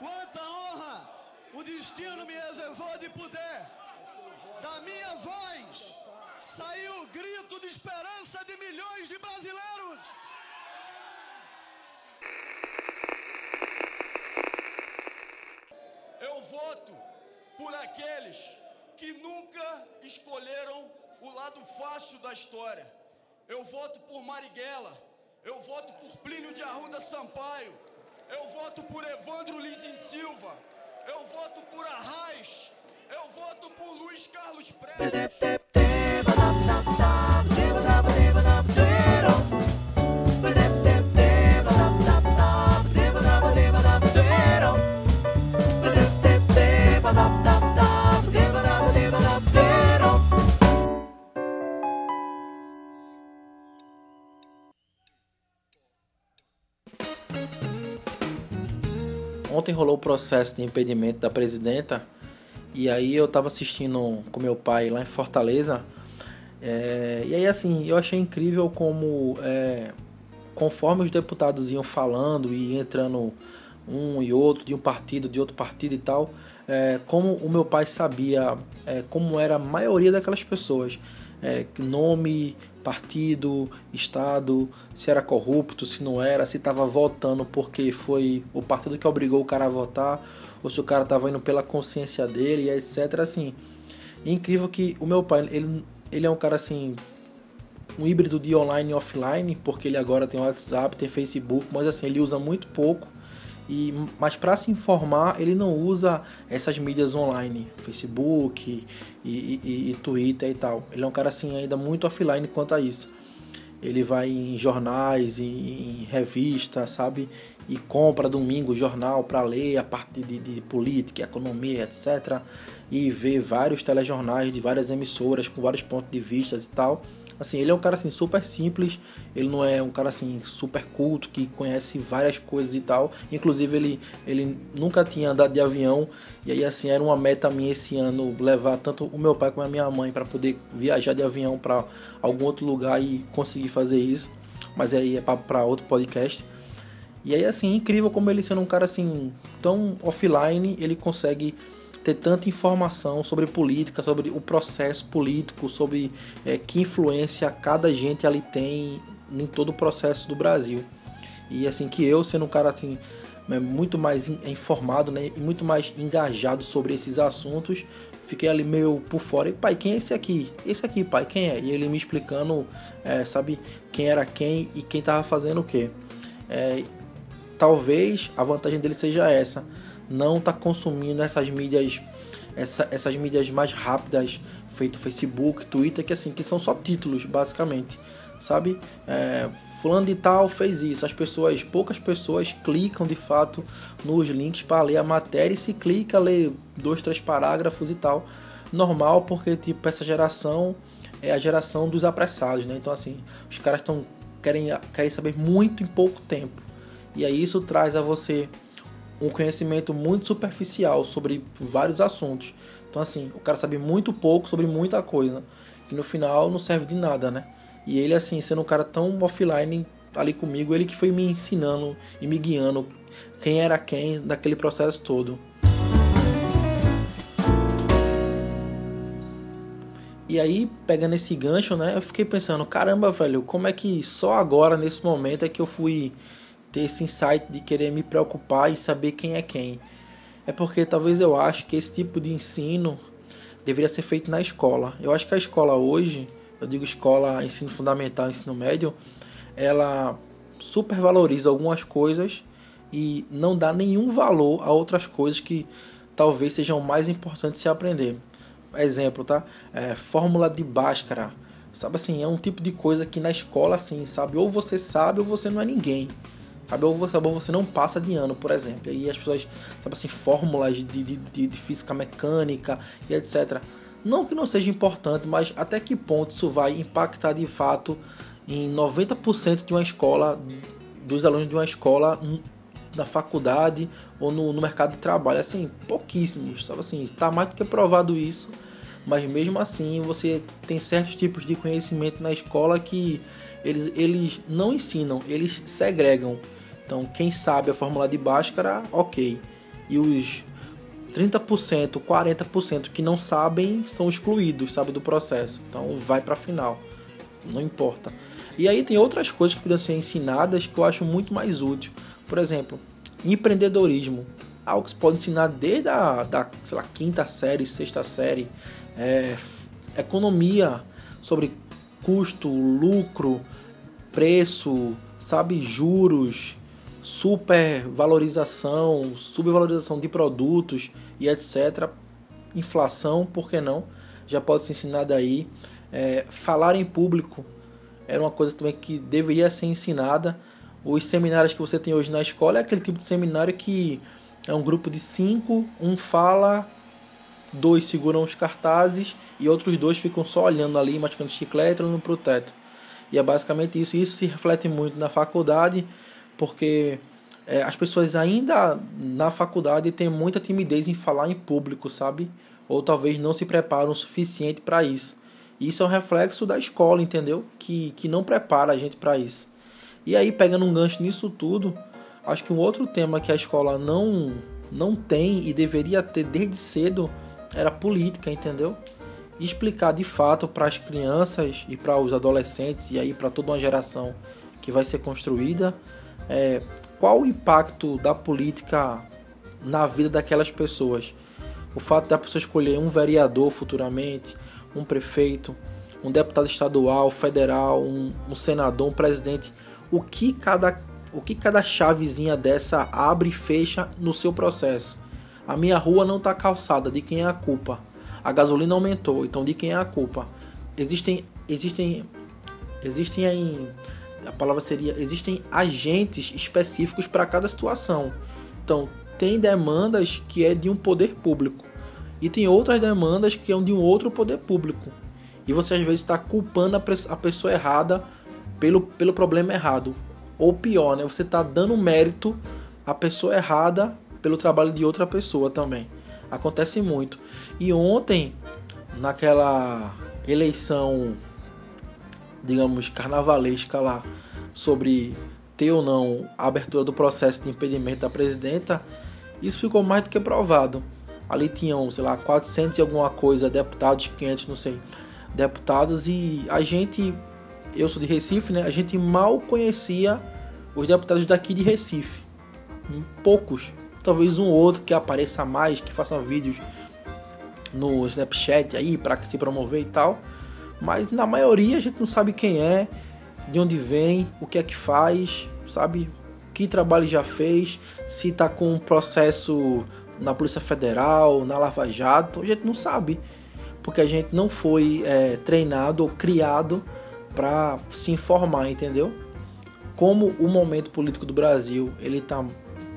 Quanta honra o destino me reservou de poder, da minha voz, saiu o grito de esperança de milhões de brasileiros. Eu voto por aqueles que nunca escolheram o lado fácil da história. Eu voto por Marighella. Eu voto por Plínio de Arruda Sampaio. Eu voto por Evandro Lizin Silva. Eu voto por Arraes. Eu voto por Luiz Carlos Prestes. Ontem rolou o processo de impedimento da presidenta e aí eu tava assistindo com meu pai lá em Fortaleza. É, e aí assim, eu achei incrível como é, conforme os deputados iam falando e entrando um e outro, de um partido, de outro partido e tal, é, como o meu pai sabia como era a maioria daquelas pessoas. Nome, partido, estado, se era corrupto, se não era, se estava votando porque foi o partido que obrigou o cara a votar, ou se o cara estava indo pela consciência dele, etc. Assim, e incrível que o meu pai, ele, ele é um cara assim, um híbrido de online e offline, porque ele agora tem WhatsApp, tem Facebook, mas assim, ele usa muito pouco. E, mas para se informar, ele não usa essas mídias online, Facebook e, e, e, Twitter e tal. Ele é um cara assim ainda muito offline quanto a isso. Ele vai em jornais, em, em sabe? E compra domingo jornal para ler a parte de, de política, economia, etc. E vê vários telejornais de várias emissoras com vários pontos de vista e tal. Assim, ele é um cara assim super simples, ele não é um cara assim super culto que conhece várias coisas e tal. Inclusive ele ele nunca tinha andado de avião e aí assim era uma meta minha esse ano levar tanto o meu pai como a minha mãe para poder viajar de avião para algum outro lugar e conseguir fazer isso. Mas aí é para outro podcast. E aí assim, incrível como ele sendo um cara assim tão offline, ele consegue ter tanta informação sobre política, sobre o processo político, sobre é, que influência cada gente ali tem em todo o processo do Brasil. E assim que eu, sendo um cara assim né, muito mais informado, né, e muito mais engajado sobre esses assuntos, fiquei ali meio por fora. E pai, quem é esse aqui? Esse aqui, pai, quem é? E ele me explicando, é, sabe, quem era quem e quem estava fazendo o que. É, talvez a vantagem dele seja essa não está consumindo essas mídias essa, essas mídias mais rápidas feito Facebook, Twitter, que assim que são só títulos basicamente, sabe? É, fulano de tal fez isso. As pessoas, poucas pessoas clicam de fato nos links para ler a matéria e se clica, lê dois, três parágrafos e tal. Normal, porque tipo essa geração é a geração dos apressados, né? Então assim, os caras estão querem querem saber muito em pouco tempo. E aí isso traz a você um conhecimento muito superficial sobre vários assuntos. Então, assim, o cara sabe muito pouco sobre muita coisa, que no final não serve de nada, né? E ele, assim, sendo um cara tão offline ali comigo, ele que foi me ensinando e me guiando quem era quem naquele processo todo. E aí, pegando esse gancho, né, eu fiquei pensando, caramba, velho, como é que só agora, nesse momento, é que eu fui ter esse insight de querer me preocupar e saber quem é quem. É porque talvez eu acho que esse tipo de ensino deveria ser feito na escola. Eu acho que a escola hoje, eu digo escola, ensino fundamental, ensino médio, ela supervaloriza algumas coisas e não dá nenhum valor a outras coisas que talvez sejam mais importantes se aprender. Exemplo, tá? É, fórmula de Bhaskara. Sabe assim, é um tipo de coisa que na escola, assim, sabe? Ou você sabe ou você não é ninguém. Ou você não passa de ano, por exemplo. E as pessoas, sabe assim, fórmulas de, de, de, de física mecânica e etc. Não que não seja importante, mas até que ponto isso vai impactar de fato em 90% de uma escola, dos alunos de uma escola na faculdade ou no, no, mercado de trabalho. Assim, pouquíssimos, sabe assim, está mais do que provado isso. Mas mesmo assim, você tem certos tipos de conhecimento na escola que eles, eles não ensinam, eles segregam. Então, quem sabe a fórmula de Bhaskara, ok. e os 30%, 40% que não sabem são excluídos, sabe, do processo. Então vai para a final. Não importa. E aí tem outras coisas que podem ser ensinadas que eu acho muito mais útil. Por exemplo, empreendedorismo. Algo que se pode ensinar desde a da, sei lá, quinta série, sexta série. É, economia sobre custo, lucro, preço, sabe, juros, supervalorização, subvalorização de produtos e etc. Inflação, por que não? Já pode ser ensinado aí. É, falar em público era uma coisa também que deveria ser ensinada. Os seminários que você tem hoje na escola é aquele tipo de seminário que é um grupo de cinco, um fala, dois seguram os cartazes e outros dois ficam só olhando ali, mascando chiclete, olhando para o teto. E é basicamente isso. Isso se reflete muito na faculdade, porque é, as pessoas ainda na faculdade têm muita timidez em falar em público, sabe? Ou talvez não se preparam o suficiente para isso. Isso é um reflexo da escola, entendeu? Que, que não prepara a gente para isso. E aí, pegando um gancho nisso tudo, acho que um outro tema que a escola não, não tem e deveria ter desde cedo era política, entendeu? explicar de fato para as crianças e para os adolescentes e aí para toda uma geração que vai ser construída é, qual o impacto da política na vida daquelas pessoas. O fato da pessoa escolher um vereador futuramente, um prefeito, um deputado estadual, federal, um, um senador, um presidente, o que cada o que cada chavezinha dessa abre e fecha no seu processo. A minha rua não está calçada, de quem é a culpa? A gasolina aumentou, então de quem é a culpa? Existem existem existem aí a palavra seria existem agentes específicos para cada situação. Então, tem demandas que é de um poder público e tem outras demandas que são de um outro poder público. E você às vezes está culpando a pessoa errada pelo, pelo problema errado. Ou pior, né? Você está dando mérito à pessoa errada pelo trabalho de outra pessoa também. Acontece muito. E ontem, naquela eleição, digamos, carnavalesca lá, sobre ter ou não a abertura do processo de impedimento da presidenta, isso ficou mais do que provado. Ali tinham, sei lá, 400 e alguma coisa deputados, 500, não sei, deputados e a gente, eu sou de Recife, né? A gente mal conhecia os deputados daqui de Recife. Poucos talvez um outro que apareça mais, que faça vídeos no Snapchat aí para se promover e tal. Mas na maioria a gente não sabe quem é, de onde vem, o que é que faz, sabe? Que trabalho já fez, se tá com um processo na Polícia Federal, na Lava Jato, a gente não sabe. Porque a gente não foi é, treinado ou criado para se informar, entendeu? Como o momento político do Brasil ele tá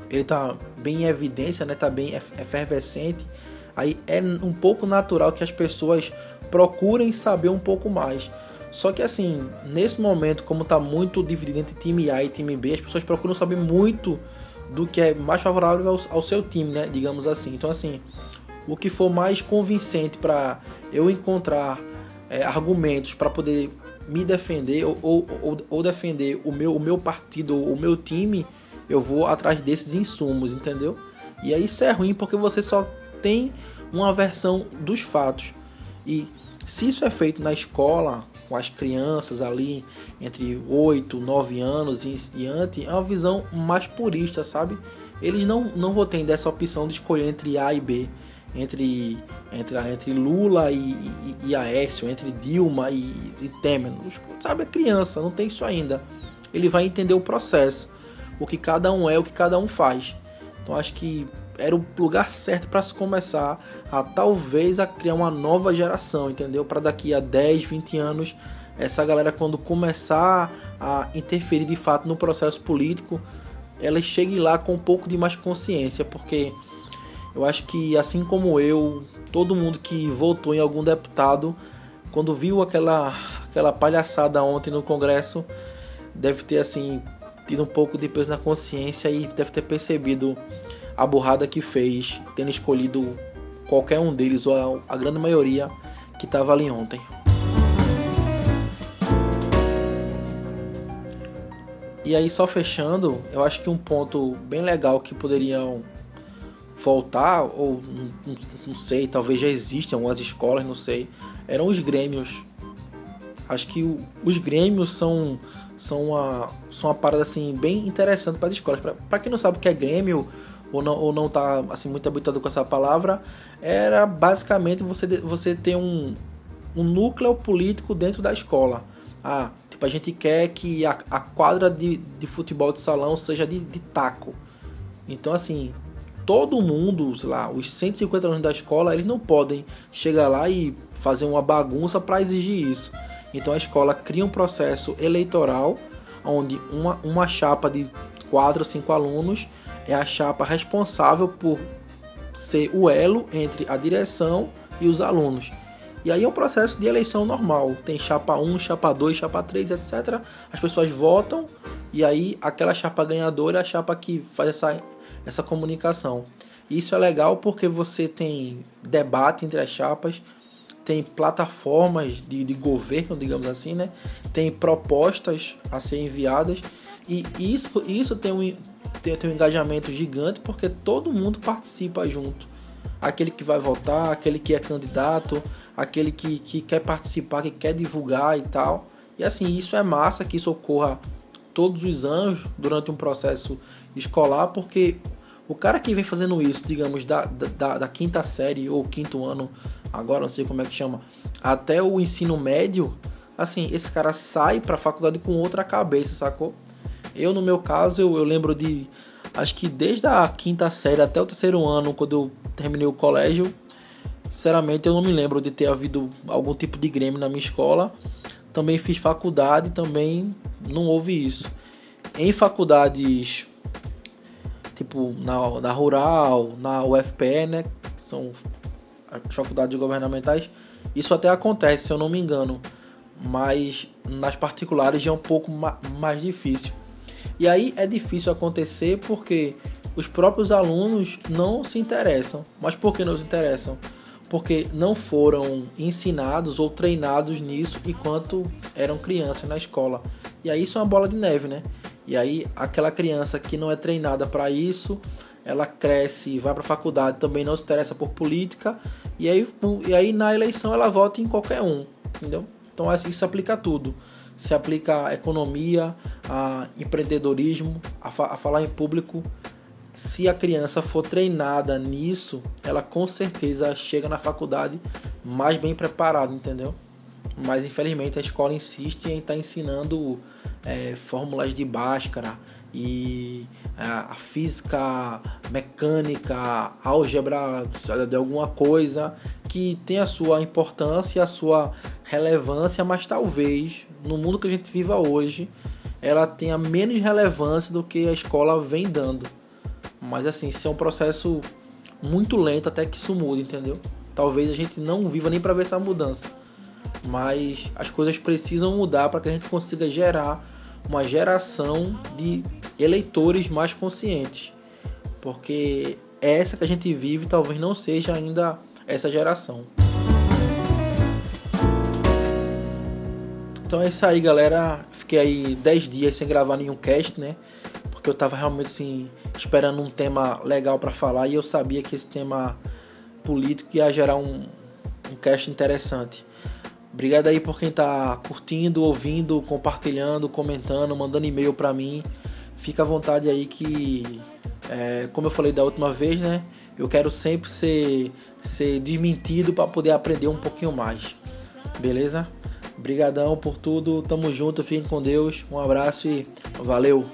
ele tá bem em evidência, né? Tá bem efervescente. Aí é um pouco natural que as pessoas procurem saber um pouco mais. Só que assim, nesse momento, como tá muito dividido entre time A e time B, as pessoas procuram saber muito do que é mais favorável ao, seu time, né? Digamos assim. Então assim, o que for mais convincente para eu encontrar é, argumentos para poder me defender ou, ou, ou, defender o meu, o meu partido, o meu time, eu vou atrás desses insumos, entendeu? E aí isso é ruim porque você só tem uma versão dos fatos. E se isso é feito na escola, com as crianças ali entre 8, 9 anos e diante, é uma visão mais purista, sabe? Eles não, não vão ter dessa opção de escolher entre A e B, entre, entre, entre Lula e, e, e Aécio, entre Dilma e, e Temer. Sabe, é criança, não tem isso ainda. Ele vai entender o processo o que cada um é, o que cada um faz. Então acho que era o lugar certo para se começar a talvez a criar uma nova geração, entendeu? Para daqui a 10, 20 anos, essa galera quando começar a interferir de fato no processo político, ela chegue lá com um pouco de mais consciência, porque eu acho que assim como eu, todo mundo que votou em algum deputado, quando viu aquela aquela palhaçada ontem no Congresso, deve ter assim tido um pouco de peso na consciência e deve ter percebido a burrada que fez, tendo escolhido qualquer um deles, ou a, a grande maioria que estava ali ontem. E aí, só fechando, eu acho que um ponto bem legal que poderiam voltar, ou não, não sei, talvez já existem algumas escolas, não sei, eram os grêmios. Acho que o, os grêmios são, são, uma, são uma parada assim, bem interessante para as escolas. Para quem não sabe o que é grêmio, ou não, ou não tá assim, muito habituado com essa palavra, era basicamente você, você ter um, um núcleo político dentro da escola. Ah, tipo, a gente quer que a, a quadra de, de futebol de salão seja de, de taco. Então, assim, todo mundo, sei lá, os 150 alunos da escola, eles não podem chegar lá e fazer uma bagunça para exigir isso. Então a escola cria um processo eleitoral onde uma, uma chapa de 4 ou 5 alunos é a chapa responsável por ser o elo entre a direção e os alunos. E aí é um processo de eleição normal. Tem chapa 1, chapa 2, chapa 3, etc. As pessoas votam e aí aquela chapa ganhadora é a chapa que faz essa, essa comunicação. Isso é legal porque você tem debate entre as chapas, tem plataformas de, de governo, digamos assim, né? Tem propostas a ser enviadas e isso, isso tem, um, tem, tem um engajamento gigante porque todo mundo participa junto. Aquele que vai votar, aquele que é candidato, aquele que, que quer participar, que quer divulgar e tal. E assim, isso é massa que isso ocorra todos os anos durante um processo escolar, porque o cara que vem fazendo isso, digamos, da, da, da quinta série ou quinto ano, agora não sei como é que chama, até o ensino médio, assim, esse cara sai pra faculdade com outra cabeça, sacou? Eu, no meu caso, eu, eu lembro de. Acho que desde a quinta série até o terceiro ano, quando eu terminei o colégio, Sinceramente, eu não me lembro de ter havido algum tipo de Grêmio na minha escola. Também fiz faculdade, também não houve isso. Em faculdades, tipo na, na Rural, na UFPE, né? Que são as faculdades governamentais, isso até acontece, se eu não me engano. Mas nas particulares já é um pouco mais difícil. E aí é difícil acontecer porque os próprios alunos não se interessam. Mas por que não se interessam? porque não foram ensinados ou treinados nisso enquanto eram crianças na escola. E aí isso é uma bola de neve, né? E aí aquela criança que não é treinada para isso, ela cresce, vai para a faculdade, também não se interessa por política, e aí, e aí na eleição ela vota em qualquer um, entendeu? Então assim, isso aplica a tudo. Se aplica a economia, a empreendedorismo, a, fa a falar em público, se a criança for treinada nisso, ela com certeza chega na faculdade mais bem preparada, entendeu? Mas infelizmente a escola insiste em estar tá ensinando é, fórmulas de Bhaskara e a, é, a física mecânica, álgebra de alguma coisa que tem a sua importância, a sua relevância, mas talvez no mundo que a gente viva hoje ela tenha menos relevância do que a escola vem dando. Mas assim, isso é um processo muito lento até que isso mude, entendeu? Talvez a gente não viva nem para ver essa mudança. Mas as coisas precisam mudar para que a gente consiga gerar uma geração de eleitores mais conscientes. Porque essa que a gente vive talvez não seja ainda essa geração. Então é isso aí, galera. Fiquei aí 10 dias sem gravar nenhum cast, né? Porque eu tava realmente assim esperando um tema legal para falar e eu sabia que esse tema político ia gerar um, um cast interessante. Obrigado aí por quem tá curtindo, ouvindo, compartilhando, comentando, mandando e-mail para mim. Fica à vontade aí que, é, como eu falei da última vez, né? Eu quero sempre ser, ser desmentido para poder aprender um pouquinho mais. Beleza? Obrigadão por tudo. Tamo junto. Fiquem com Deus. Um abraço e valeu.